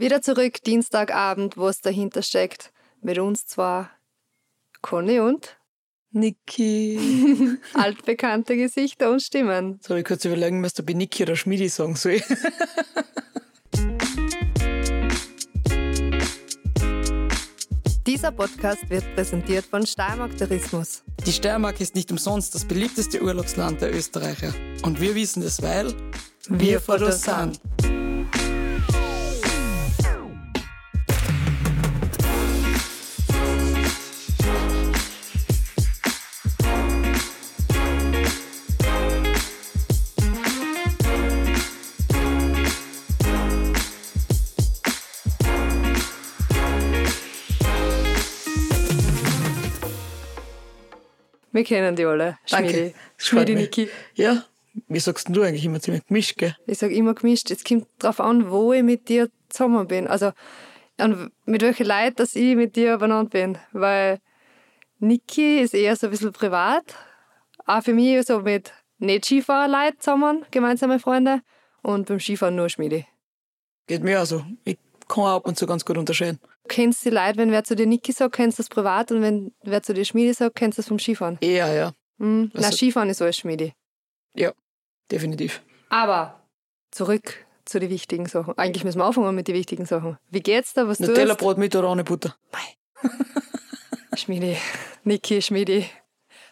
Wieder zurück, Dienstagabend, wo es dahinter steckt. Mit uns zwar Conny und Niki. altbekannte Gesichter und Stimmen. So, ich kurz überlegen müsste, ob ich Niki oder Schmidi sagen soll. Dieser Podcast wird präsentiert von Steiermark Tourismus. Die Steiermark ist nicht umsonst das beliebteste Urlaubsland der Österreicher. Und wir wissen das, weil wir vor das sind. Wir kennen die alle. Schmiedi. Schmiedi. Niki. Ja, wie sagst du eigentlich immer ziemlich gemischt, gell? Ich sage immer gemischt. Es kommt darauf an, wo ich mit dir zusammen bin. Also mit welchen Leuten, dass ich mit dir benannt bin. Weil Niki ist eher so ein bisschen privat. Auch für mich so mit nicht Skifahrerleuten zusammen, gemeinsame Freunde. Und beim Skifahren nur Schmiedi. Geht mir also. Ich kann auch ab und zu ganz gut unterscheiden. Du kennst die Leute, wenn wer zu dir Niki sagt, kennst du das privat. Und wenn wer zu dir Schmiedi sagt, kennst du das vom Skifahren. Eher, ja. Mhm. Na, Also- Skifahren ist alles Schmiedi. Ja, definitiv. Aber zurück zu den wichtigen Sachen. Eigentlich müssen wir anfangen mit den wichtigen Sachen. Wie geht's da? Was tust Nutella-Brot mit oder ohne Butter? Schmiedi, Niki Schmiedi,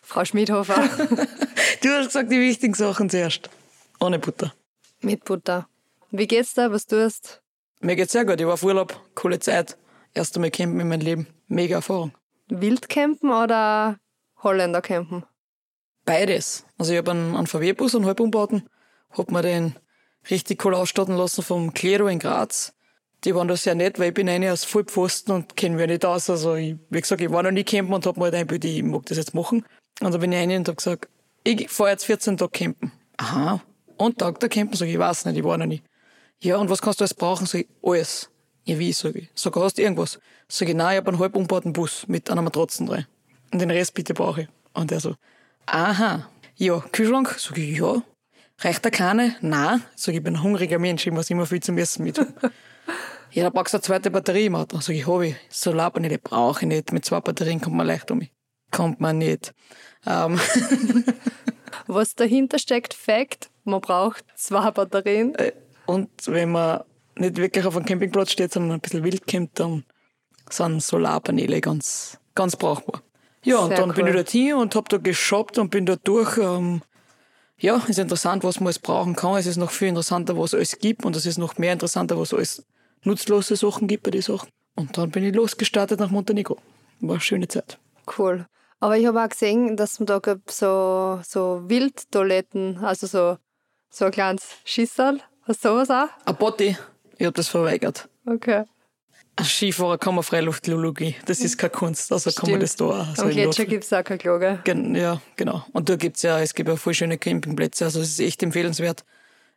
Frau Schmiedhofer Du hast gesagt, die wichtigen Sachen zuerst. Ohne Butter. mit Butter. Wie geht's da? Was tust? Mir geht's sehr gut. Ich war auf Urlaub, coole Zeit. Erst einmal campen in meinem Leben. Mega Erfahrung. Wildcampen oder Holländer campen? Beides. Also ich habe einen, einen VW-Bus, einen halbumbauten, hab mir den richtig cool ausstatten lassen vom Klero in Graz. Die waren da sehr nett, weil ich bin eine aus Vollpfosten und kenne mich nicht aus. Also ich, wie gesagt, ich war noch nie campen und hab mir halt eingebildet, ich mag das jetzt machen. Und dann bin ich rein und hab gesagt, ich fahr jetzt 14 Tage campen. Aha. Und Tag da campen? Sag ich, ich weiß nicht, ich war noch nie. Ja, und was kannst du alles brauchen? Sag ich, alles. Ja, wie, sag ich. Sag, hast du irgendwas? Sag ich, nein, ich hab einen halb umgebauten Bus mit einer Matratze drin. Und den Rest bitte brauche ich. Und er so, aha. Ja, Kühlschrank? Sag ich, ja. Reicht der keine? Nein. Sag ich, ich bin ein hungriger Mensch, ich muss immer viel zum Essen mit. ja, da brauchst du eine zweite Batterie im Auto. Sag ich, hab ich. Solarpaneele brauche ich nicht. Mit zwei Batterien kommt man leicht um mich. Kommt man nicht. Ähm, Was dahinter steckt, Fact, man braucht zwei Batterien. Und wenn man nicht wirklich auf einem Campingplatz steht, sondern ein bisschen wild campt, dann sind Solarpaneele ganz, ganz brauchbar. Ja, und Sehr dann bin cool. ich dort hin und hab da geshoppt und bin da durch. Ähm, ja, ist interessant, was man alles brauchen kann. Es ist noch viel interessanter, was es alles gibt und es ist noch mehr interessanter, was es alles nutzlose Sachen gibt bei den Sachen. Und dann bin ich losgestartet nach Montenegro. War eine schöne Zeit. Cool. Aber ich habe auch gesehen, dass man da gibt so, so Wildtoiletten, also so, so ein kleines Schissal. Hast du sowas auch? Ein Botti, ich hab das verweigert. Okay. Skifahrer kann man Freiluftbiologie. Das ist keine Kunst, also kann man Stimmt. das da auch. so Am Gletscher gibt es auch keine Kloge. Gen ja, genau. Und da gibt's ja, es gibt ja voll schöne Campingplätze, also es ist echt empfehlenswert.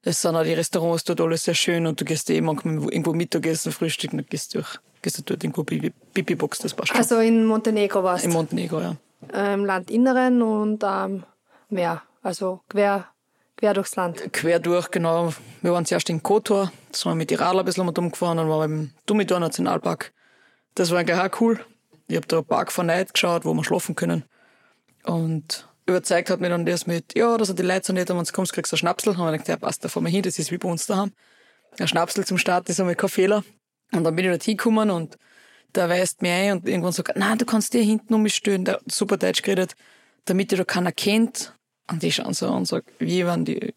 Es sind auch die Restaurants dort alles sehr schön und du gehst eh manchmal irgendwo Mittagessen, Frühstück, dann gehst du durch, gehst du dort irgendwo Pipi-Box, das passt schon. Also in Montenegro warst Im du. Montenegro, ja. Im Landinneren und am Meer. Also quer, quer durchs Land. Quer durch, genau. Wir waren zuerst in Kotor, da sind wir mit Radler ein bisschen umgefahren, dann waren wir im Dumidor Nationalpark. Das war eigentlich auch cool. Ich habe da ein Park von Night geschaut, wo wir schlafen können. Und überzeugt hat mich dann das mit, ja, da sind die Leute so nett, wenn du kommst, kriegst du einen Schnapsel. Und ich gedacht, ja, passt, da fahren wir hin, das ist wie bei uns daheim. Ein Schnapsel zum Start ist einmal kein Fehler. Und dann bin ich dort hingekommen und der weist mir ein und irgendwann sagt, nein, du kannst dir hinten um mich stehen. Der hat super Deutsch geredet, damit dich da keiner kennt. Und ich schaue so an und sage, wie, wenn die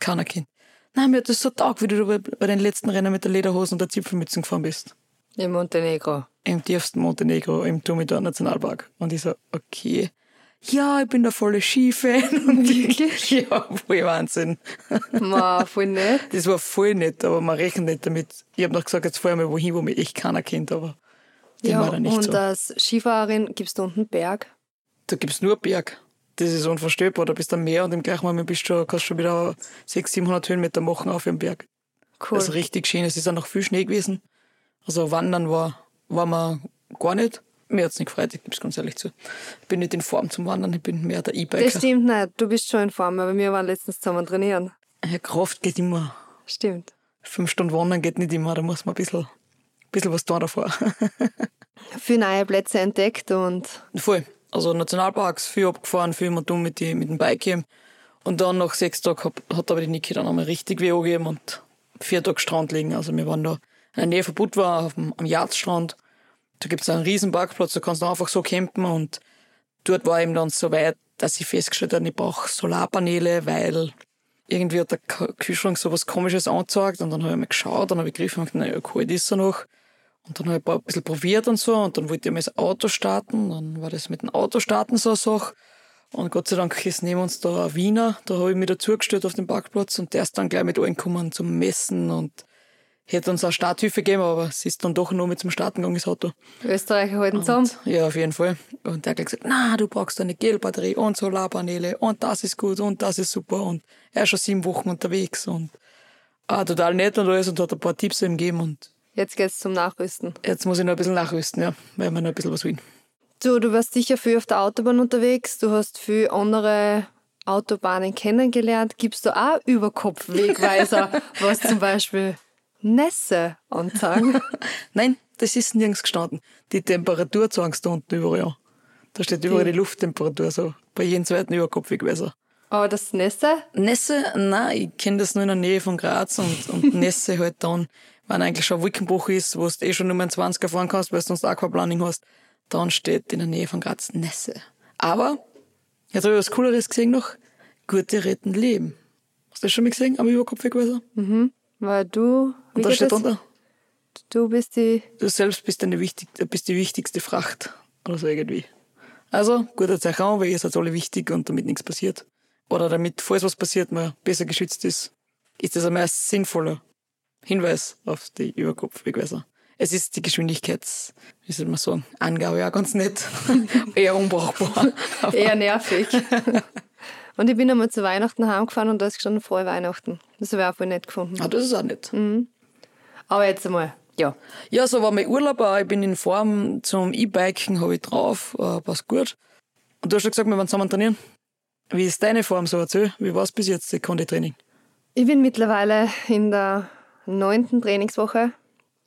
keiner kennt. Nein, mir hat das so taugt, wie du da bei, den letzten Rennen mit der Lederhose und der Zipfelmützen gefahren bist. In Montenegro. Im tiefsten Montenegro, im Tumidor Nationalpark. Und ich so, okay. Ja, ich bin der volle Skifan. Und Wirklich? ja, voll Wahnsinn. Ma, voll nett. Das war voll nett, aber man rechnet nicht damit. Ich habe noch gesagt, jetzt fahr ich mal wohin, wo mich echt keiner kennt, aber Ja, war dann nicht und so. als Skifahrerin gibst du unten Berg. Da gibt's nur Berg. Das ist unvorstellbar. Da bist du am Meer und im gleichen Moment bist du, kannst du schon wieder 600, 700 Höhenmeter machen auf dem Berg. Cool. Das ist richtig schön. Es ist auch noch viel Schnee gewesen. Also wandern war, war mir gar nicht. Mir hat's nicht gefreut, ich gebe es ganz ehrlich zu. Ich bin nicht in Form zum Wandern, ich bin mehr der das E-Biker. stimmt nicht. Du bist schon in Form, aber wir waren letztens zusammen trainieren. Ja, Kraft geht immer. Stimmt. Fünf Stunden wandern geht nicht immer, da muss man ein bisschen bisschen was da davor. Viele neue Plätze entdeckt und. Voll. Also Nationalparks, viel abgefahren, viel mal dumm mit, die, mit dem Bike. Und dann nach sechs Tagen hat, hat aber die Niki dann einmal richtig weh gegeben und vier Tage Strand liegen. Also wir waren da in der Nähe von Budva dem, am Jahrstrand. Da gibt's einen riesen Parkplatz, da kannst du einfach so campen und dort war eben dann so weit, dass ich festgestellt habe, ich brauche Solarpaneele, weil irgendwie hat der Kühlschrank so was komisches angezeigt und dann habe ich mal geschaut, dann habe ich gegriffen und gedacht, naja, kalt ist er noch. Und dann habe ich ein bisschen probiert und so und dann wollte ich mal das Auto starten, dann war das mit dem Auto starten so eine Sache. Und Gott sei Dank ist neben uns da ein Wiener, da habe ich mich dazugestellt auf dem Parkplatz und der ist dann gleich mit angekommen zum Messen und hätte uns auch Starthilfe gegeben, aber es ist dann doch nur mit zum Starten gegangen, das Auto. Österreicher halten zusammen. Ja, auf jeden Fall. Und der hat gesagt, na, du brauchst eine Gelbatterie und Solarpaneele und das ist gut und das ist super und er ist schon sieben Wochen unterwegs und ah, total nett und alles und hat ein paar Tipps ihm gegeben und Jetzt geht's zum Nachrüsten. Jetzt muss ich noch ein bisschen nachrüsten, ja, weil wir noch ein bisschen was will. Du, du warst sicher viel auf der Autobahn unterwegs, du hast viel andere Autobahnen kennengelernt. Gibst du auch Überkopfwegweiser, was zum Beispiel Nässe anzeigen? Nein, das ist nirgends gestanden. Die Temperatur zeigst du unten überall an. Da steht überall die, die Lufttemperatur, so bei jedem zweiten Überkopfwegweiser. Aber das Nässe? Nässe, nein, ich kenne das nur in der Nähe von Graz und, und Nässe halt dann, wenn eigentlich schon Wolkenbruch ist, wo du eh schon nur einen 20er fahren kannst, weil du sonst Aquaplaning hast, dann steht in der Nähe von Graz Nässe. Aber, jetzt habe ich was Cooleres gesehen noch, Gute retten Leben. Hast du das schon mal gesehen am Überkopfwegweiser? Mhm, weil du... Und da steht drunter, Du bist die... du selbst bist, eine wichtig, bist die wichtigste Fracht. Oder so irgendwie. Also, guter Zeichen weil ihr seid alle wichtig und damit nichts passiert. Oder damit, falls was passiert, man besser geschützt ist, ist das ein mehr sinnvoller Hinweis auf die Überkopfwegweiser. Es ist die Geschwindigkeits, wie soll man sagen, Angabe ja ganz nett. Eher unbrauchbar. Eher nervig. und ich bin einmal zu Weihnachten heimgefahren und da ist gestanden frohe Weihnachten. Das habe ich auch voll nett gefunden. Ah, das ist auch nett. Mhm. Aber jetzt einmal, ja. Ja, so war mein Urlaub auch. Ich bin in Form zum E-Biken, habe ich drauf, äh, passt gut. Und du hast ja gesagt, wir wollen zusammen trainieren. Wie ist deine Form so? Erzähl, wie war es bis jetzt, das Konditraining? Ich bin mittlerweile in der neunten Trainingswoche.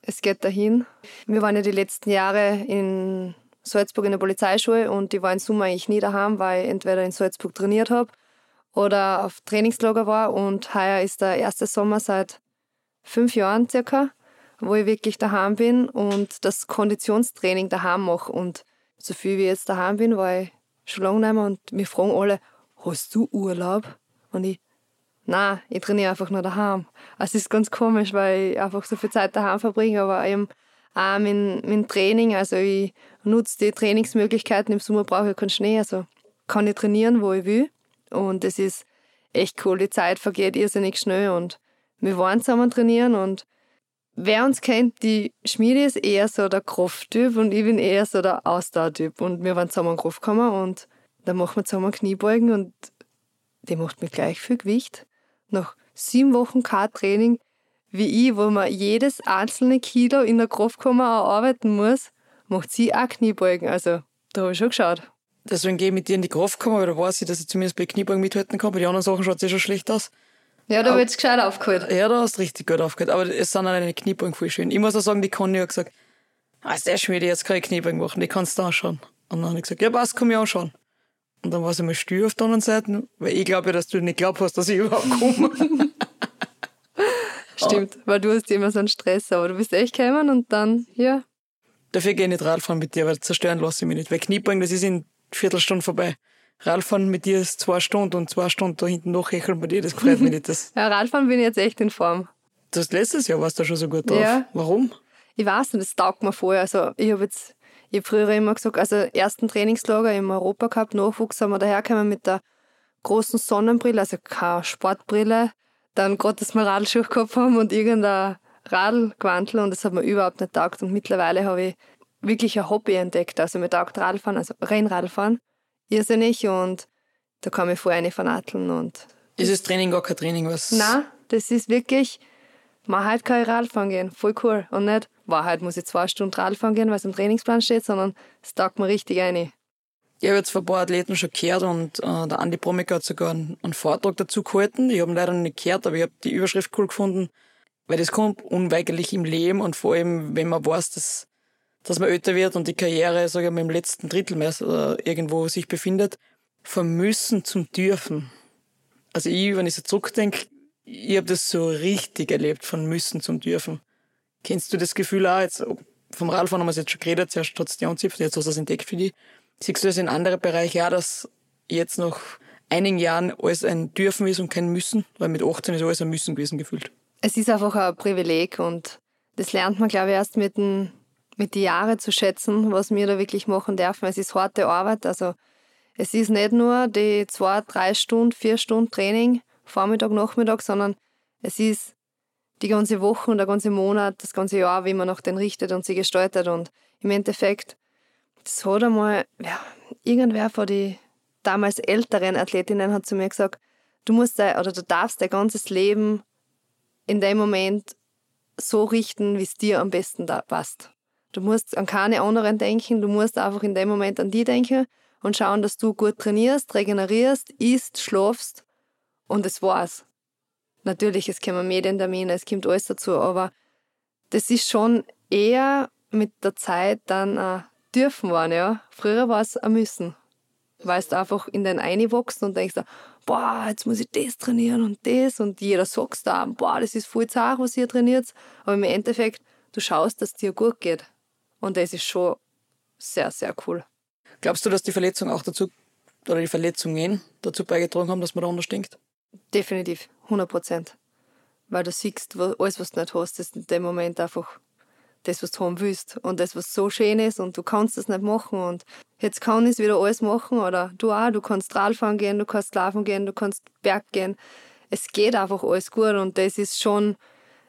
Es geht dahin. Wir waren ja die letzten Jahre in Salzburg in der Polizeischule und ich war im Sommer eigentlich nie daheim, weil ich entweder in Salzburg trainiert habe oder auf Trainingslager war. Und heuer ist der erste Sommer seit fünf Jahren circa, wo ich wirklich daheim bin und das Konditionstraining daheim mache. Und so viel wie ich jetzt daheim bin, war ich schon lange nicht mehr und mich fragen alle, hast du Urlaub? Und ich, na, ich trainiere einfach nur daheim. Es ist ganz komisch, weil ich einfach so viel Zeit daheim verbringe, aber eben auch mein, mein Training, also ich nutze die Trainingsmöglichkeiten. Im Sommer brauche ich keinen Schnee, also kann ich trainieren, wo ich will. Und es ist echt cool, die Zeit vergeht irrsinnig schnell und wir waren zusammen trainieren und wer uns kennt, die Schmiede ist eher so der Krafttyp und ich bin eher so der Ausdauertyp und wir waren zusammen in Kraft gekommen und dann machen wir zusammen Kniebeugen und die macht mir gleich viel Gewicht. Nach sieben Wochen K-Training wie ich, wo man jedes einzelne Kilo in der Kraftkammer arbeiten muss, macht sie auch Kniebeugen. Also da habe ich schon geschaut. Deswegen gehe ich mit dir in die Kraftkammer, weil da weiß ich, dass ich zumindest bei Kniebeugen mithalten kann. Bei den anderen Sachen schaut es eh schon schlecht aus. Ja, da wird es gescheit aufgeholt. Ja, da hast du richtig gut aufgehört. Aber es sind auch deine Kniebeugen voll schön. Ich muss auch sagen, die Conny hat gesagt, ah, ist der Schmiede, jetzt kann ich Kniebeugen machen, die kannst du anschauen. Und dann habe ich gesagt, ja, passt, komm ich anschauen. Und dann war sie mal still auf der anderen Seite, weil ich glaube ja, dass du nicht glaubst hast, dass ich überhaupt komme. Stimmt, weil du hast immer so einen Stress, aber du bist echt gekommen und dann, ja. Dafür gehe ich nicht Radfahren mit dir, weil zerstören lasse ich mich nicht. Weil Kniebeugen, das ist in Viertelstunde vorbei. Radfahren mit dir ist zwei Stunden und zwei Stunden da hinten nachhecheln bei dir, das gefällt mir nicht. Das, ja, Radfahren bin ich jetzt echt in Form. das letztes Jahr warst du schon so gut drauf. Ja. Warum? Ich weiß nicht, das taugt mir voll. Also ich habe jetzt, ich hab früher immer gesagt, also ersten Trainingslager im Europacup Nachwuchs haben wir dahergekommen mit der großen Sonnenbrille, also keine Sportbrille, dann gerade das mal Radlschuhe gehabt haben und irgendein Radlgewandel und das hat mir überhaupt nicht taugt. Und mittlerweile habe ich wirklich ein Hobby entdeckt. Also mir taugt Radfahren, also Rennradfahren, irrsinnig und da kann ich voll eine vernatteln und Ist das Training gar kein Training, was? na, das ist wirklich, mal heute kann ich Radfahren gehen, voll cool. Und nicht, war heute muss ich zwei Stunden Radfahren gehen, weil es im Trainingsplan steht, sondern es taugt mir richtig ein. Ich habe jetzt von ein paar Athleten schon gehört und äh, der Andi Promiker hat sogar einen, einen Vortrag dazu gehalten. Ich habe ihn leider noch nicht gehört, aber ich habe die Überschrift cool gefunden. Weil das kommt unweigerlich im Leben und vor allem, wenn man weiß, dass, dass man älter wird und die Karriere, sage ich mal, im letzten Drittel mehr oder irgendwo sich befindet, vom Müssen zum Dürfen. Also ich, wenn ich so zurückdenke, ich habe das so richtig erlebt, von Müssen zum Dürfen. Kennst du das Gefühl auch? Jetzt, vom Radfahren haben wir es jetzt schon geredet, zuerst es die anzipft, jetzt hast du das entdeckt für dich. Siehst du das in anderen Bereichen auch, dass jetzt nach einigen Jahren alles ein Dürfen ist und kein Müssen? Weil mit 18 ist alles ein Müssen gewesen gefühlt. Es ist einfach ein Privileg und das lernt man, glaube ich, erst mit den, mit den Jahren zu schätzen, was wir da wirklich machen dürfen. Es ist harte Arbeit, also es ist nicht nur die zwei, drei Stunden, vier Stunden Training, Vormittag, Nachmittag, sondern es ist die ganze Woche und der ganze Monat, das ganze Jahr, wie man nach den richtet und sie gestaltet. Und im Endeffekt, das hat einmal, ja, irgendwer von den damals älteren Athletinnen hat zu mir gesagt, du musst dein, oder du darfst dein ganzes Leben in dem Moment so richten, wie es dir am besten da passt. Du musst an keine anderen denken, du musst einfach in dem Moment an die denken und schauen, dass du gut trainierst, regenerierst, isst, schlafst und es war's. Natürlich, es kommen Medientermine, es kommt alles dazu, aber das ist schon eher mit der Zeit dann ein Dürfen waren, ja. Früher war es ein Müssen. Weil du einfach in den einwachst und denkst, boah, jetzt muss ich das trainieren und das und jeder sagt da, boah, das ist voll zart, was ihr trainiert. Aber im Endeffekt, du schaust, dass es dir gut geht. Und das ist schon sehr, sehr cool. Glaubst du, dass die Verletzung auch dazu, oder die Verletzungen dazu beigetragen haben, dass man da anders denkt? Definitiv, 100 Prozent. Weil du siehst, alles, was du nicht hast, ist in dem Moment einfach das, was du haben willst. Und das, was so schön ist und du kannst das nicht machen. Und jetzt kann ich es wieder alles machen. Oder du auch, du kannst Radfahren gehen, du kannst laufen gehen, du kannst Berg gehen. Es geht einfach alles gut und das ist schon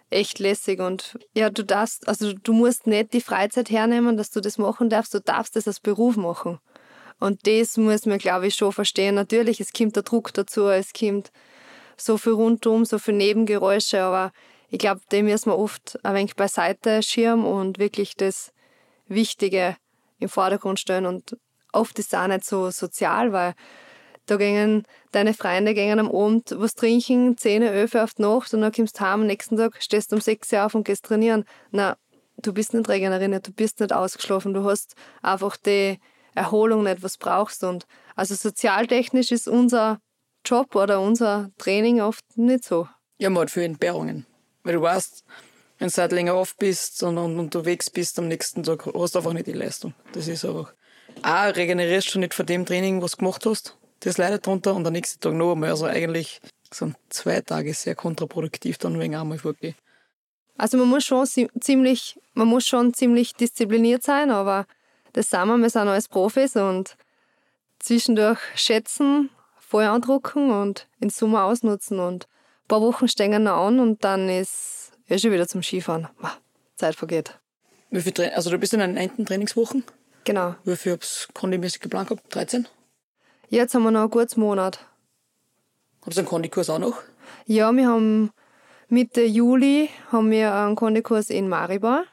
echt lässig. Und ja, du darfst, also du musst nicht die Freizeit hernehmen, dass du das machen darfst, du darfst das als Beruf machen. Und das muss man, glaube ich, schon verstehen. Natürlich, es kommt der Druck dazu, es kommt so viel rundum, so viel Nebengeräusche, aber ich glaube, dem müssen wir oft ein wenig beiseite schirmen und wirklich das Wichtige im Vordergrund stellen. Und oft ist es auch nicht so sozial, weil da gingen deine Freunde gingen am Abend was trinken, 10, 11 auf die Nacht und dann kommst du heim am nächsten Tag, stehst um 6 Uhr auf und gehst trainieren. Na, du bist nicht regeneriert, du bist nicht ausgeschlafen, du hast einfach die Erholung nicht, was brauchst. Und also sozialtechnisch ist unser Job oder unser Training oft nicht so. Ja, mal für Entbehrungen. Weil du weißt, wenn du halt länger auf bist und, und, unterwegs bist am nächsten Tag, hast du einfach nicht die Leistung. Das ist einfach. A, regenerierst du nicht von dem Training, was du gemacht hast. Das leidet drunter und am nächsten Tag noch einmal. Also eigentlich sind zwei Tage sehr kontraproduktiv dann wegen einmal vorgehen. Also man muss schon ziemlich, man muss schon ziemlich diszipliniert sein, aber das sind wir, wir sind alles Profis und zwischendurch schätzen, voll andrucken und in Sommer ausnutzen und ein paar Wochen stehen noch an und dann ist ja schon wieder zum Skifahren. Zeit vergeht. Wie viel Tra also du bist in den 9. Trainingswochen? Genau. Wie viel habt ihr kondimäßig geplant gehabt? 13? Jetzt haben wir noch einen guten Monat. Habt ihr einen Kondikurs auch noch? Ja, wir haben Mitte Juli haben wir einen Kondikurs in Maribor.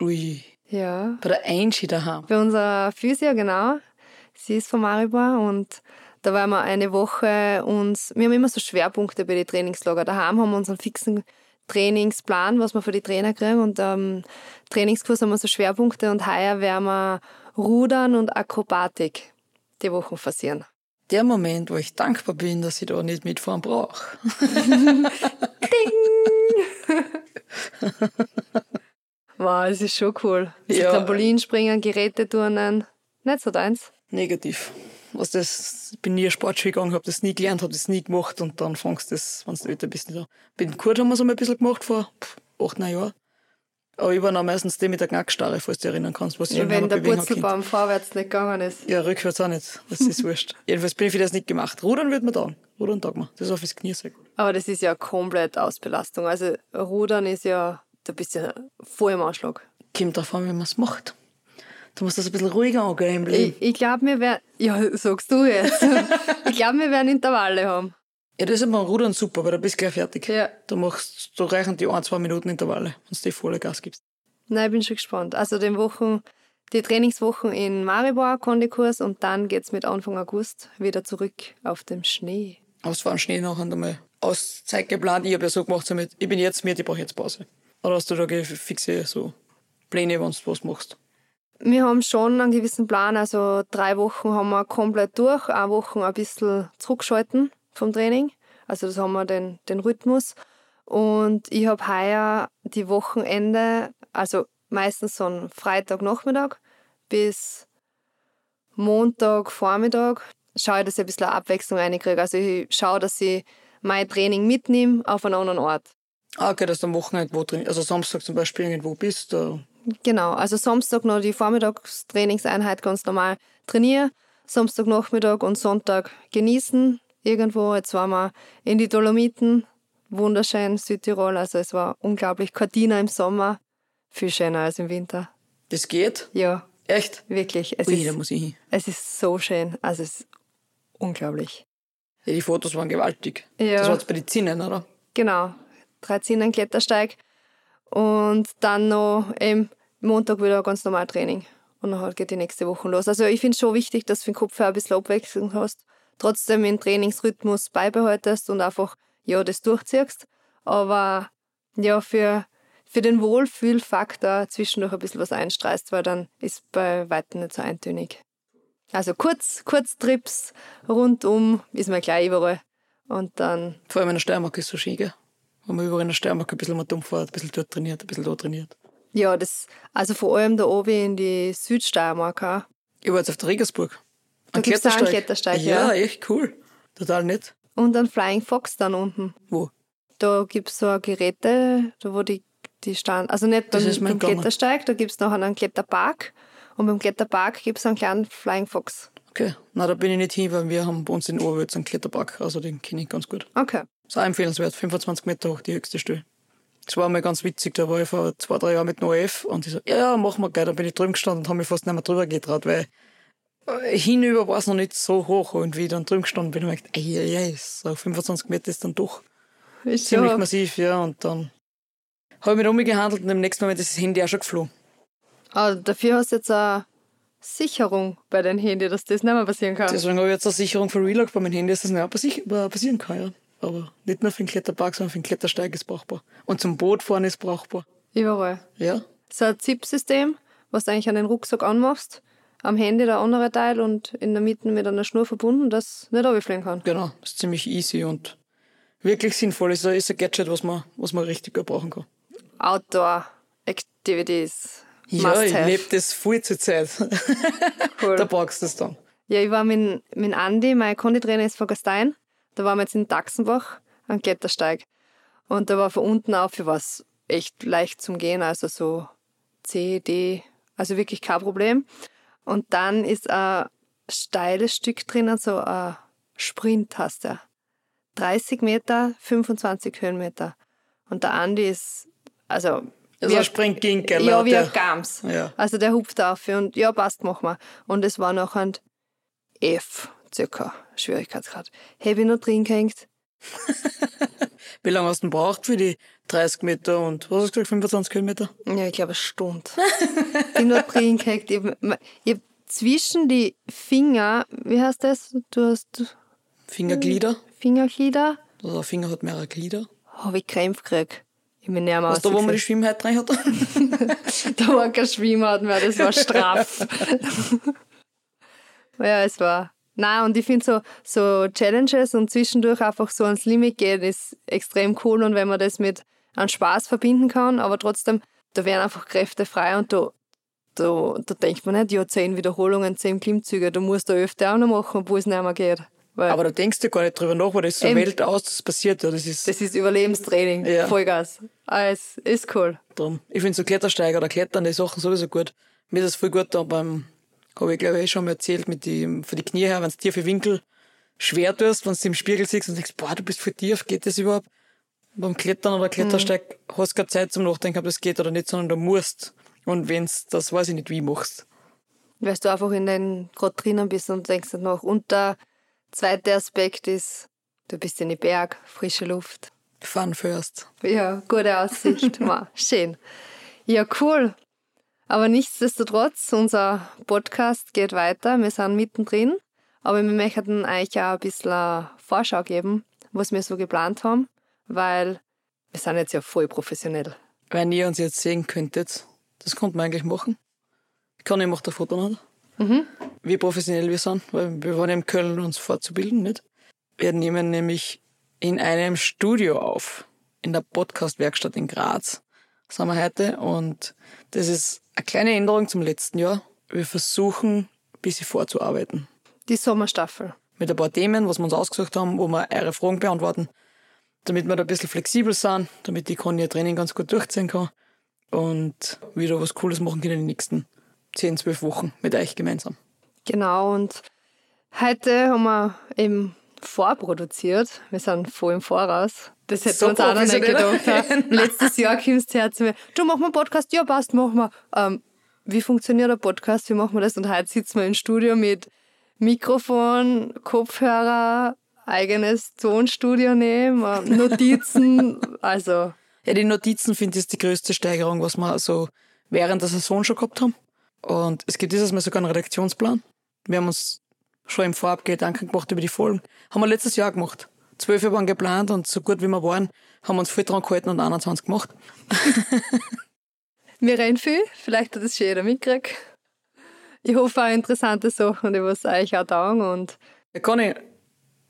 Ui. Ja. Bei der Einski daheim. Bei unserer Physio, genau. Sie ist von Maribor und da werden wir eine Woche uns, wir haben immer so Schwerpunkte bei den Trainingslager. Daheim haben wir unseren fixen Trainingsplan, was wir für die Trainer kriegen und am Trainingskurs haben wir so Schwerpunkte und heuer werden wir Rudern und Akrobatik die Wochen passieren. Der Moment, wo ich dankbar bin, dass ich da nicht mitfahren brauche. Ding! wow, das ist schon cool. Ja. Trampolinspringen, Geräteturnen, nicht so deins? Negativ. Was das, ich bin nie Sportschule gegangen, habe das nie gelernt, habe das nie gemacht und dann fängst du das, wenn du älter bist, nicht an. Mit Kurt haben wir es einmal ein bisschen gemacht vor pff, acht, neun Jahren. Aber ich war noch meistens die mit der Knackstarre, falls du dich erinnern kannst. Was ja, wenn der Purzelbaum vorwärts nicht gegangen ist. Ja, rückwärts auch nicht. Das ist wurscht. Jedenfalls bin ich für das nicht gemacht. Rudern wird mir dann. Rudern tag man. Das ist auf das Knie sehr gut. Aber das ist ja komplett Ausbelastung. Also Rudern ist ja, da bist du ja voll im Anschlag. Kommt davon, wie man es macht. Du musst das ein bisschen ruhiger angehen im Leben. Ich, ich glaube, wir werden, ja, sagst du jetzt. ich glaube, wir werden Intervalle haben. Ja, das ist beim Rudern super, weil da bist du gleich fertig. Ja. Da, machst, da reichen die ein, zwei Minuten Intervalle, wenn du die volle Gas gibst. Nein, ich bin schon gespannt. Also den Wochen, die Trainingswochen in Maribor, Kondikurs und dann geht es mit Anfang August wieder zurück auf dem Schnee. Aber es war ein Schnee nachher einmal Auszeit geplant? Ich habe ja so gemacht, so mit, ich bin jetzt mit, ich brauche jetzt Pause. Oder hast du da fixe so Pläne, wenn du was machst? Wir haben schon einen gewissen Plan. Also drei Wochen haben wir komplett durch, eine Woche ein bisschen zurückgeschalten vom Training. Also das haben wir den, den Rhythmus. Und ich habe heuer die Wochenende, also meistens so einen Freitagnachmittag bis Montagvormittag, schaue ich, dass ich ein bisschen Abwechslung reinkriege. Also ich schaue, dass ich mein Training mitnehme auf einen anderen Ort. Ah, okay, dass du am Wochenende wo drin, also Samstag zum Beispiel irgendwo bist. Oder? Genau, also Samstag noch die Vormittagstrainingseinheit ganz normal trainiere, Samstagnachmittag und Sonntag genießen irgendwo. Jetzt waren wir in die Dolomiten, wunderschön Südtirol, also es war unglaublich. Cortina im Sommer, viel schöner als im Winter. Das geht? Ja. Echt? Wirklich. Es, Ui, ist, da muss ich hin. es ist so schön, also es ist unglaublich. Ja, die Fotos waren gewaltig. Ja. Das war jetzt bei den Zinnen, oder? Genau, drei Zinnen Klettersteig und dann noch eben Montag wieder ganz normal Training. Und dann geht die nächste Woche los. Also ich finde es schon wichtig, dass du den Kopf ein bisschen Abwechslung hast, trotzdem den Trainingsrhythmus beibehaltest und einfach ja, das durchziehst. Aber ja, für, für den Wohlfühlfaktor zwischendurch ein bisschen was einstreist, weil dann ist bei weitem nicht so eintönig. Also kurz, kurz Trips rundum ist mir gleich überall. Und dann. Vor allem in der Steiermark ist so schön, gell? Wenn man überall in der Steiermark ein bisschen mal dumm fährt, ein bisschen dort trainiert, ein bisschen da trainiert. Ja, das, also vor allem da oben in die Südsteiermark auch. Ich war jetzt auf der Regensburg. Da gibt es einen Klettersteig. Ja, ja, echt cool. Total nett. Und ein Flying Fox dann unten. Wo? Da gibt es so Geräte, da wo die, die stand. Also nicht beim, beim Klettersteig, da gibt es noch einen Kletterpark. Und beim Kletterpark gibt es einen kleinen Flying Fox. Okay, na da bin ich nicht hin, weil wir haben bei uns in Oberwitz einen Kletterpark, also den kenne ich ganz gut. Okay. Ist auch empfehlenswert, 25 Meter hoch, die höchste Stelle. Das war mal ganz witzig, da war ich vor zwei, drei Jahren mit dem OF und ich so, ja, ja, machen wir gleich. Dann bin ich drüben gestanden und habe mich fast nicht mehr drüber getraut, weil äh, hinüber war es noch nicht so hoch und wie ich dann drüben gestanden bin, habe ich gedacht, ey, ey, ey, so 25 Meter ist dann doch ist ziemlich ja. massiv, ja, und dann habe ich mich umgehandelt und im nächsten Moment ist das Handy auch schon geflogen. Aber dafür hast du jetzt eine Sicherung bei deinem Handy, dass das nicht mehr passieren kann. Deswegen habe ich jetzt eine Sicherung für Relog bei meinem Handy, dass das nicht mehr passieren kann, ja. Aber nicht nur für den Kletterpark, sondern für den Klettersteig ist brauchbar. Und zum Boot fahren ist brauchbar. Überall. Ja. So ein ZIP-System, was du eigentlich an den Rucksack anmachst, am Handy der andere Teil und in der Mitte mit einer Schnur verbunden, das nicht runterfliegen kann. Genau, das ist ziemlich easy und wirklich sinnvoll. Ist ein, ist ein Gadget, was man, was man richtig gut brauchen kann. Outdoor Activities. Ja, ich lebe das voll zur Zeit. Cool. da brauchst du es dann. Ja, ich war mit, mit Andi, mein Konditrainer ist von Gastein. Da waren wir jetzt in Dachsenbach am Klettersteig. Und da war von unten auf für was echt leicht zum Gehen, also so C, D, also wirklich kein Problem. Und dann ist ein steiles Stück drinnen, so ein Sprint hast du. 30 Meter, 25 Höhenmeter. Und der Andi ist, also. Also er springt gegen. Ja, wie ein Gams. Ja. Also der hupft auf und ja, passt, machen wir. Und es war noch ein F circa Schwierigkeitsgrad. Habe ich noch drin gehängt. Wie lange hast du denn braucht für die 30 Meter und was hast du gesagt, 25 Kilometer? Ja, ich glaube eine Stunde. ich bin noch drin gehängt. Ich habe hab zwischen die Finger, wie heißt das? Du hast. Fingerglieder? Fingerglieder. Also ein Finger hat mehrere Glieder. Habe ich Krämpfe gekriegt. Ich bin näher Was da, wo man die Schwimmheit rein hat? da war kein Schwimmheit mehr, das war straff. ja, es war Nein, und ich finde so, so Challenges und zwischendurch einfach so ans Limit gehen, ist extrem cool. Und wenn man das mit einem Spaß verbinden kann, aber trotzdem, da wären einfach Kräfte frei und da, da, da denkt man nicht, ja, zehn Wiederholungen, zehn Klimmzüge, du musst da öfter auch noch machen, obwohl es nicht mehr geht. Weil aber da denkst du gar nicht drüber nach, weil das ist so Welt aus, das passiert ja. Das ist, das ist Überlebenstraining, ja. Vollgas. Alles ah, ist cool. Drum. Ich finde so Klettersteiger oder Klettern, die Sachen sowieso gut. Mir ist das voll gut da beim habe ich glaube ich eh schon mal erzählt, mit die, für die Knie her, wenn du tiefe Winkel schwer tust, wenn du im Spiegel siehst und denkst, boah, du bist voll tief, geht das überhaupt? Beim Klettern oder Klettersteig mhm. hast du keine Zeit zum Nachdenken, ob das geht oder nicht, sondern du musst. Und wenn's das weiß ich nicht, wie machst. Weil du einfach in deinem gerade drinnen bist und denkst nicht nach. Und der zweite Aspekt ist, du bist in den Berg, frische Luft. Fun first. Ja, gute Aussicht. schön. Ja, cool. Aber nichtsdestotrotz, unser Podcast geht weiter. Wir sind mittendrin. Aber wir möchten euch auch ein bisschen Vorschau geben, was wir so geplant haben, weil wir sind jetzt ja voll professionell. Wenn ihr uns jetzt sehen könntet, das könnte man eigentlich machen. Ich kann ich mache ein Foto noch. Mhm. Wie professionell wir sind, weil wir waren in Köln, uns fortzubilden, nicht? Wir nehmen nämlich in einem Studio auf, in der Podcast-Werkstatt in Graz. Haben wir heute und das ist eine kleine Änderung zum letzten Jahr. Wir versuchen, ein bisschen vorzuarbeiten. Die Sommerstaffel. Mit ein paar Themen, was wir uns ausgesucht haben, wo wir eure Fragen beantworten, damit wir da ein bisschen flexibel sind, damit die Conny ihr Training ganz gut durchziehen kann und wieder was Cooles machen können in den nächsten 10, 12 Wochen mit euch gemeinsam. Genau, und heute haben wir eben vorproduziert. Wir sind voll im Voraus. Das hätten so wir uns auch noch nicht gedacht. Letztes Jahr kommst du her zu mir, du mach mal einen Podcast, ja passt, machen wir. Ähm, wie funktioniert der Podcast, wie machen wir das? Und heute sitzen wir im Studio mit Mikrofon, Kopfhörer, eigenes Tonstudio nehmen, äh, Notizen, also. Ja, die Notizen finde ich die größte Steigerung, was wir so während der Saison schon gehabt haben. Und es gibt dieses Mal sogar einen Redaktionsplan. Wir haben uns schon im Vorab Gedanken gemacht über die Folgen. Haben wir letztes Jahr gemacht. Zwölf waren geplant und so gut wie wir waren, haben wir uns voll dran gehalten und 21 gemacht. wir reden viel, vielleicht hat das schon jeder mitgekriegt. Ich hoffe auch interessante Sachen, die was euch auch taugen. Und ja, ich,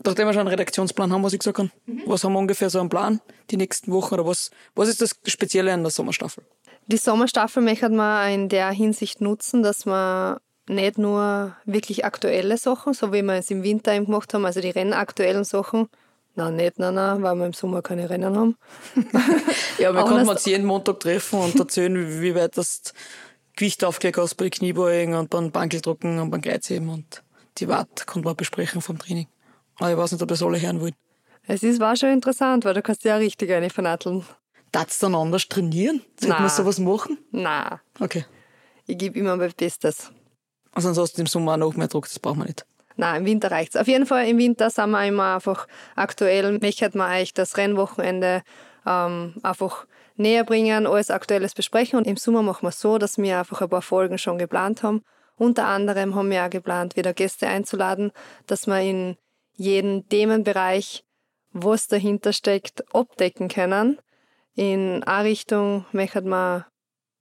nachdem wir schon einen Redaktionsplan haben, was ich gesagt habe, mhm. was haben wir ungefähr so einen Plan die nächsten Wochen oder was, was ist das Spezielle an der Sommerstaffel? Die Sommerstaffel möchte man in der Hinsicht nutzen, dass man nicht nur wirklich aktuelle Sachen, so wie wir es im Winter eben gemacht haben, also die rennaktuellen Sachen, Nein, nicht, nein, nein, weil wir im Sommer keine Rennen haben. ja, wir können uns jeden Montag treffen und erzählen, wie weit das Gewicht aufgelegt hast bei den Kniebeugen und beim Bankeldrucken und beim Kreuzheben und die Watt konnte man besprechen vom Training. Aber ich weiß nicht, ob das alle hören wollen. Es ist, war schon interessant, weil du kannst ja richtig eine vernatteln. Darfst du dann anders trainieren? Sollte man sowas machen? Nein. Okay. Ich gebe immer mein Bestes. Also ansonsten im Sommer noch mehr Druck, das braucht man nicht. Nein, im Winter reicht es. Auf jeden Fall im Winter sind wir immer einfach aktuell. Möchte man euch das Rennwochenende ähm, einfach näher bringen, alles Aktuelles besprechen. Und im Sommer machen wir es so, dass wir einfach ein paar Folgen schon geplant haben. Unter anderem haben wir auch geplant, wieder Gäste einzuladen, dass wir in jeden Themenbereich, was dahinter steckt, abdecken können. In eine Richtung möchten wir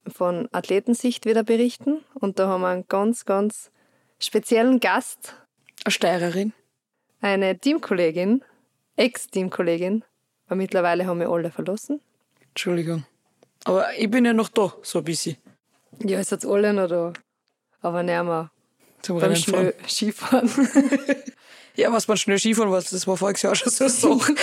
von Athletensicht wieder berichten. Und da haben wir einen ganz, ganz speziellen Gast. Eine Steirerin. Eine Teamkollegin, Ex-Teamkollegin, weil mittlerweile haben wir alle verlassen. Entschuldigung. Aber ich bin ja noch da, so ein bisschen. Ja, es hat alle noch da. Aber nicht mehr Zum beim Schnell Skifahren. ja, was beim schnell Skifahren war, das war voriges Jahr schon so eine Sache.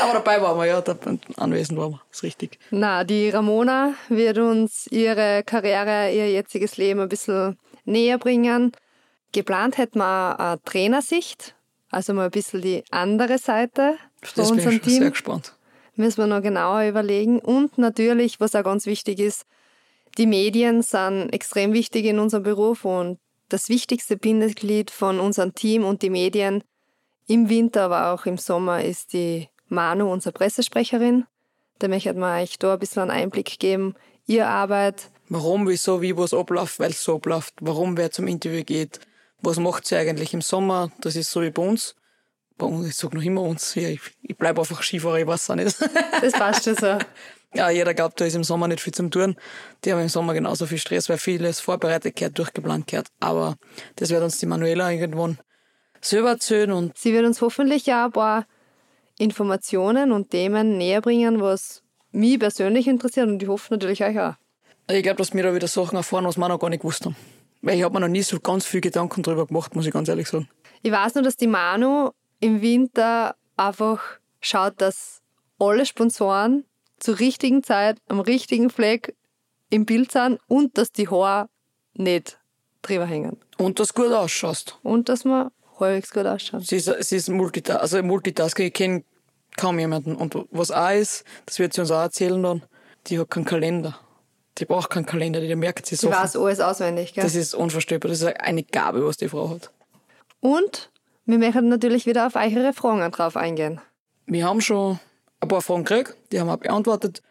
Aber dabei waren wir, ja, da anwesend waren wir, ist richtig. Na, die Ramona wird uns ihre Karriere, ihr jetziges Leben ein bisschen näher bringen. Geplant hätten wir eine Trainersicht, also mal ein bisschen die andere Seite von das unserem bin ich Team. sehr gespannt. Müssen wir noch genauer überlegen. Und natürlich, was auch ganz wichtig ist, die Medien sind extrem wichtig in unserem Beruf und das wichtigste Bindeglied von unserem Team und die Medien im Winter, aber auch im Sommer ist die Manu, unsere Pressesprecherin. Da möchte man euch da ein bisschen einen Einblick geben. Ihr Arbeit. Warum, wieso, wie, was abläuft, weil es so abläuft. Warum wer zum Interview geht. Was macht sie eigentlich im Sommer? Das ist so wie bei uns. Bei uns, ich sag noch immer uns. Ja, ich, ich bleibe einfach Skifahrer, ich weiß auch nicht. Das passt schon so. ja, jeder glaubt, da ist im Sommer nicht viel zum Tun. Die haben im Sommer genauso viel Stress, weil vieles vorbereitet gehört, durchgeplant gehört. Aber das wird uns die Manuela irgendwann selber erzählen und. Sie wird uns hoffentlich ja ein paar Informationen und Themen näher bringen, was mich persönlich interessiert und ich hoffe natürlich euch auch. Ich glaube, dass wir da wieder Sachen erfahren, was wir noch gar nicht gewusst haben. Weil ich habe mir noch nie so ganz viel Gedanken drüber gemacht, muss ich ganz ehrlich sagen. Ich weiß nur, dass die Manu im Winter einfach schaut, dass alle Sponsoren zur richtigen Zeit am richtigen Fleck im Bild sind und dass die Haare nicht drüber hängen. Und dass du gut ausschaust. Und dass man halbwegs gut ausschaut. Sie ist, sie ist Multita also Multitasking. Ich kenne kaum jemanden. Und was auch ist, das wird sie uns auch erzählen dann, die hat keinen Kalender. Die braucht keinen Kalender, die merkt sie so. Die weiß alles auswendig, gell? Das ist unvorstellbar. Das ist eine Gabe, was die Frau hat. Und wir möchten natürlich wieder auf eure Fragen drauf eingehen. Wir haben schon ein paar Fragen gekriegt, die haben wir beantwortet.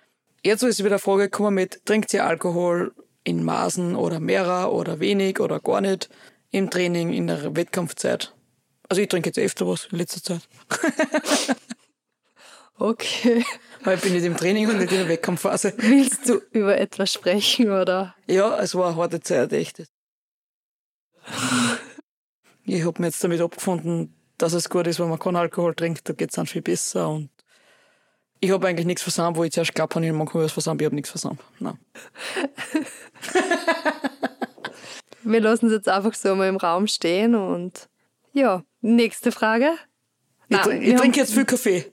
Jetzt ist wieder eine Frage gekommen mit, trinkt ihr Alkohol in Maßen oder mehrer oder wenig oder gar nicht im Training, in der Wettkampfzeit? Also ich trinke jetzt öfter was in letzter Zeit. Okay. Weil ich bin nicht im Training und nicht in der Wettkampfphase. Willst du über etwas sprechen, oder? Ja, es war eine harte Zeit, echt. Ich habe mir jetzt damit abgefunden, dass es gut ist, wenn man keinen Alkohol trinkt, da geht es dann viel besser. Und ich habe eigentlich nichts versammelt, wo ich zuerst glaube, ich man kann was versammelt, ich habe nichts versammelt. Nein. Wir lassen es jetzt einfach so mal im Raum stehen und ja, nächste Frage. Ich, Nein, tr- wir ich trinke jetzt viel Kaffee.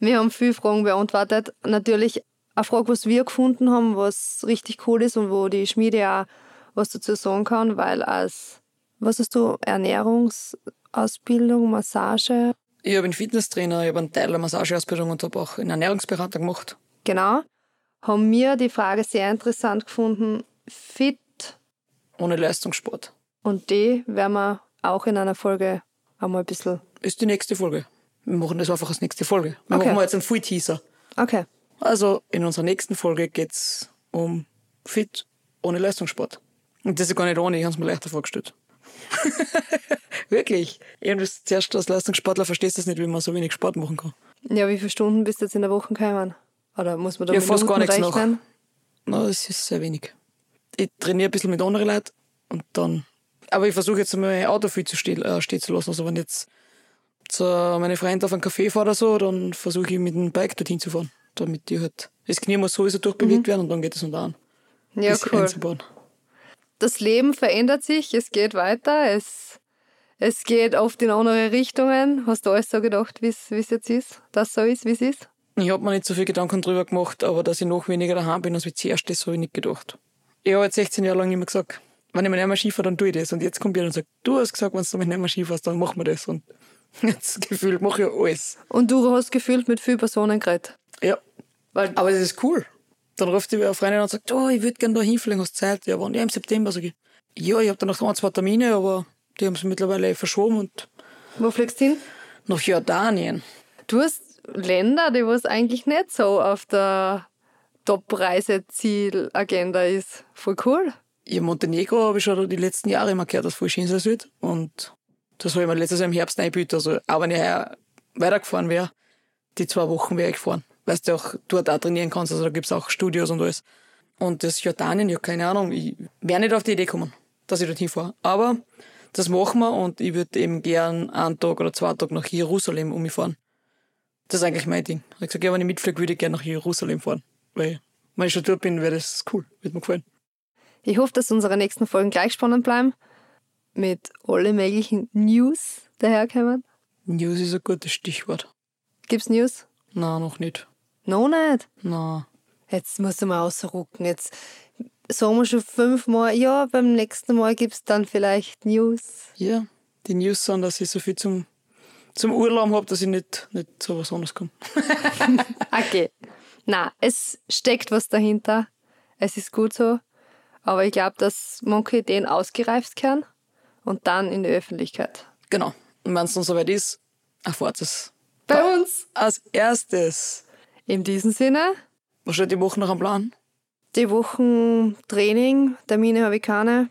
Wir haben viele Fragen beantwortet. Natürlich eine Frage, was wir gefunden haben, was richtig cool ist und wo die Schmiede auch was dazu sagen kann, weil als, was hast du, Ernährungsausbildung, Massage, Ich habe einen Fitnesstrainer, ich habe einen Teil der Massageausbildung und habe auch einen Ernährungsberater gemacht. genau, haben wir die Frage sehr interessant gefunden, fit Ohne Leistungssport. Und die werden wir auch in einer Folge einmal ein bisschen, Ist die nächste Folge. Wir machen das einfach als nächste Folge. Wir Okay. machen jetzt einen Full-Teaser. okay, Also in unserer nächsten Folge geht's um Fit ohne Leistungssport. Und das ist gar nicht ohne, ich habe es mir leichter vorgestellt. Wirklich. Irgendwie zuerst als Leistungssportler verstehst du das nicht, wie man so wenig Sport machen kann. ja, wie viele Stunden bist du jetzt in der Woche gekommen? Oder muss man da Ja, fast gar nichts noch. rechnen? Na, das ist sehr wenig. Ich trainiere ein bisschen mit anderen Leuten und dann. Aber ich versuche jetzt mein Auto viel zu stehen, äh, stehen zu lassen. Also wenn jetzt zu meine Freunde auf einen Café fahren oder so, dann versuche ich mit dem Bike dorthin zu fahren. Damit die halt. Das Knie muss sowieso durchbewegt werden und dann geht es unter an. Ja, cool. einzubauen. das Leben verändert sich, es geht weiter, es, es geht oft in andere Richtungen. Hast du alles so gedacht, wie es jetzt ist, dass so ist, wie es ist? Ich habe mir nicht so viel Gedanken drüber gemacht, aber dass ich noch weniger daheim bin, als wie zuerst, das habe ich nicht gedacht. Ich habe jetzt 16 Jahre lang immer gesagt, wenn ich mir nicht mehr Ski fahre, dann tue ich das. Und jetzt kommt jeder und sagt, du hast gesagt, wenn du mit nicht mehr Ski fährst, dann machen wir das. Und jetzt gefühlt mache ich alles. Und du hast gefühlt mit vielen Personen geredet. Ja, Weil, aber das ist cool. Dann ruft die eine Freundin an und sagt, oh, ich würde gerne da hinfliegen, hast du Zeit? Ja, wann? Ja, im September. Sag ich, ja, ich habe da noch ein, zwei Termine, aber die haben sie mittlerweile verschoben und wo fliegst du hin? nach Jordanien. Du hast Länder, die was eigentlich nicht so auf der Top-Reisezielagenda ist. Voll cool. Ja, Montenegro habe ich schon die letzten Jahre immer gehört, dass voll schön sein wird. Und das habe ich mir letztes Jahr im Herbst eingebüht. Also, auch wenn ich heuer weitergefahren wäre, die zwei Wochen wäre ich gefahren. Weil du auch dort auch trainieren kannst. Also da gibt's auch Studios und alles. Und das Jordanien, ja, keine Ahnung. Ich wäre nicht auf die Idee gekommen, dass ich dorthin fahre. Aber das machen wir und ich würde eben gern einen Tag oder zwei Tage nach Jerusalem umfahren. Das ist eigentlich mein Ding. Ich habe gesagt, ja, wenn ich mitfliege, würde ich gerne nach Jerusalem fahren. Weil, wenn ich schon dort bin, wäre das cool. Würde mir gefallen. Ich hoffe, dass unsere nächsten Folgen gleich spannend bleiben. Mit alle möglichen News daherkommen. News ist ein gutes Stichwort. Gibt's News? Na, noch nicht. Noch nicht. Na, Jetzt musst du mal ausrucken. Jetzt sagen wir schon fünfmal, ja, beim nächsten Mal gibt's dann vielleicht News. ja. Die News sind, dass ich so viel zum, zum Urlaub habe, dass ich nicht, nicht so was anderes komme. Okay. Na, es steckt was dahinter. Es ist gut so. Aber ich glaube, dass manche Ideen ausgereift werden und dann in die Öffentlichkeit. Genau. Und wenn es dann soweit ist, erfahrt es. Bei uns. Als erstes. In diesem Sinne, Was steht die Woche noch am Plan? die Wochen Training, Termine habe ich keine.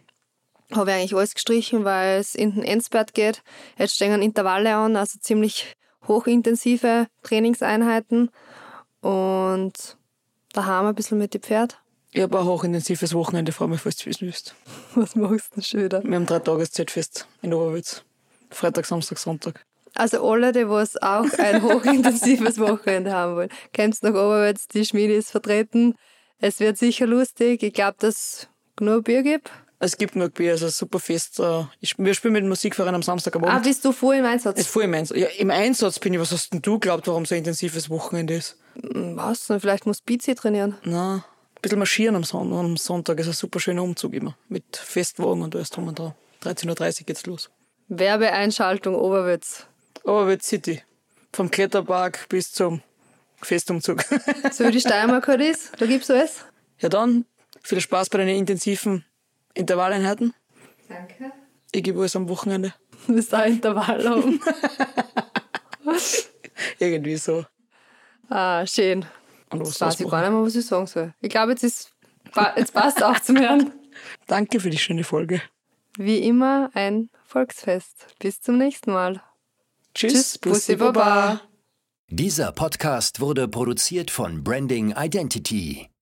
Habe ich eigentlich alles gestrichen, weil es in den Endspurt geht. Jetzt stehen Intervalle an, also ziemlich hochintensive Trainingseinheiten. Und daheim ein bisschen mit dem Pferd. Ich habe ein hochintensives Wochenende vor mir, falls du wissen willst. Was machst du denn schon wieder? Wir haben drei Tage Z-Fest in Oberwitz. Freitag, Samstag, Sonntag. Also alle, die was auch ein hochintensives Wochenende haben wollen, könnt nach Oberwärts, die Schmiede ist vertreten. Es wird sicher lustig. Ich glaube, dass es genug Bier gibt. Es gibt nur Bier, also super Fest. äh, Ich, wir spielen mit dem Musikverein am Samstag am Ah, Abend. bist du voll im ist Einsatz? voll im Einsatz. Ja, im Einsatz bin ich. Was hast denn du glaubt, warum so ein intensives Wochenende ist? Hm, Was? Vielleicht muss Bizi trainieren. Na, ein bisschen marschieren am, Son am Sonntag ist ein super schöner Umzug immer. Mit Festwagen und alles drum und dran. 13.30 Uhr geht's los. Werbeeinschaltung Oberwitz. Oberwitz City. Vom Kletterpark bis zum Festumzug. So wie die Steiermark halt ist, da gibt's alles. ja dann, viel Spaß bei deinen intensiven Intervalleinheiten. Danke. Ich gebe alles am Wochenende. Du bist auch Intervall haben. Irgendwie so. Ah, schön. Jetzt weiß ich gar nicht mehr, was ich sagen soll. Ich glaube, jetzt, ist, jetzt passt es Hören. Danke für die schöne Folge. Wie immer ein Volksfest. Bis zum nächsten Mal. Tschüss, Tschüss Bussi Baba. Dieser Podcast wurde produziert von Branding Identity.